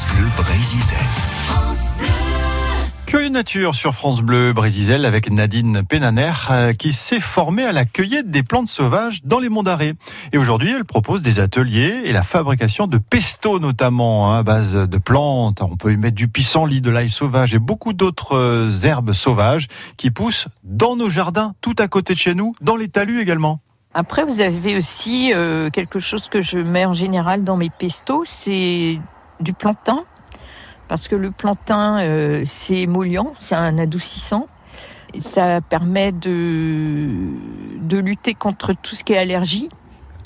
France Bleu Brésisel. Cueille nature sur France Bleu Brésisel avec Nadine Pénaner euh, qui s'est formée à la cueillette des plantes sauvages dans les monts d'Arrée. Et aujourd'hui, elle propose des ateliers et la fabrication de pesto notamment hein, à base de plantes. On peut y mettre du pissenlit, de l'ail sauvage et beaucoup d'autres euh, herbes sauvages qui poussent dans nos jardins, tout à côté de chez nous, dans les talus également. Après, vous avez aussi euh, quelque chose que je mets en général dans mes pestos, c'est du plantain parce que le plantain, euh, c'est émollient, c'est un adoucissant. ça permet de, de lutter contre tout ce qui est allergie.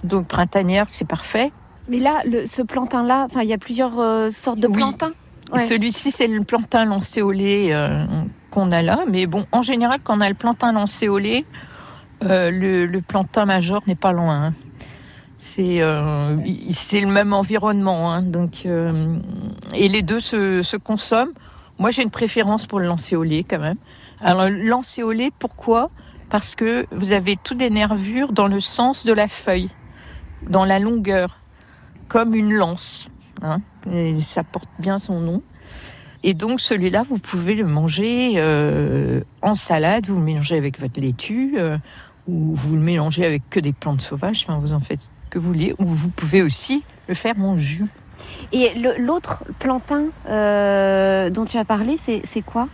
Donc printanière, c'est parfait. Mais là, le, ce plantain-là, il y a plusieurs euh, sortes de Oui. plantains. Celui-ci, c'est le plantain lancéolé euh, qu'on a là. Mais bon, en général, quand on a le plantain lancéolé, euh, le, le plantain major n'est pas loin. hein. C'est euh, c'est le même environnement. hein. donc, euh, et les deux se, consomment. Moi, j'ai une préférence pour le lancéolé quand même. Alors, le lancéolé, pourquoi? Parce que vous avez toutes les nervures dans le sens de la feuille, dans la longueur, comme une lance. hein. Ça porte bien son nom. Et donc celui-là, vous pouvez le manger euh, en salade, vous le mélangez avec votre laitue, ou vous le mélangez avec que des plantes sauvages, enfin vous en faites que vous voulez, ou vous pouvez aussi le faire en jus. Et l'autre plantain euh, dont tu as parlé, c'est quoi?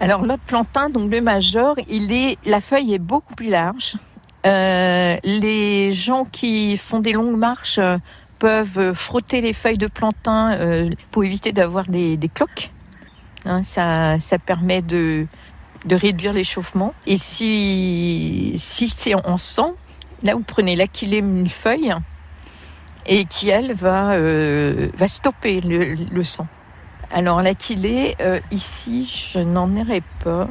Alors l'autre plantain, donc le major, il est, la feuille est beaucoup plus large. Euh, les gens qui font des longues marches euh, peuvent frotter les feuilles de plantain pour éviter d'avoir des, des cloques. Hein, ça, ça permet de, de réduire l'échauffement. Et si, si c'est en sang, là vous prenez l'aquilée millefeuille et qui elle va, euh, va stopper le, le sang. Alors l'aquilée, euh, ici, je n'en aurai pas,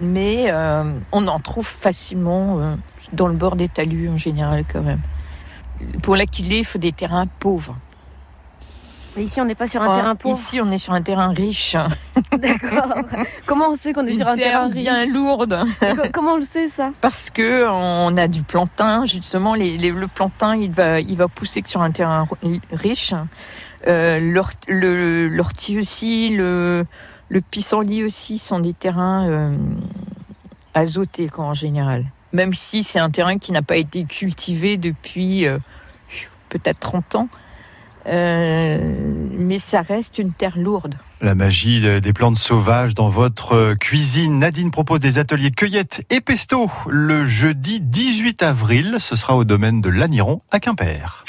mais euh, on en trouve facilement dans le bord des talus en général quand même. Pour l'aquilée, il faut des terrains pauvres. Mais Ici, on n'est pas sur un Ah, terrain pauvre. Ici, on est sur un terrain riche, D'accord. Comment on sait qu'on est une sur un terrain riche bien lourde, Co- Comment on le sait ça parce que on a du plantain. Justement, les- les- le plantain, il va, il va pousser que sur un terrain ri- riche. Euh, L'ortie aussi, le, le pissenlit aussi sont des terrains euh, azotés quoi, en général. Même si c'est un terrain qui n'a pas été cultivé depuis euh, peut-être 30 ans, Euh, mais ça reste une terre lourde. La magie des plantes sauvages dans votre cuisine. Nadine propose des ateliers cueillettes et pesto le jeudi 18 avril. Ce sera au domaine de l'Aniron à Quimper.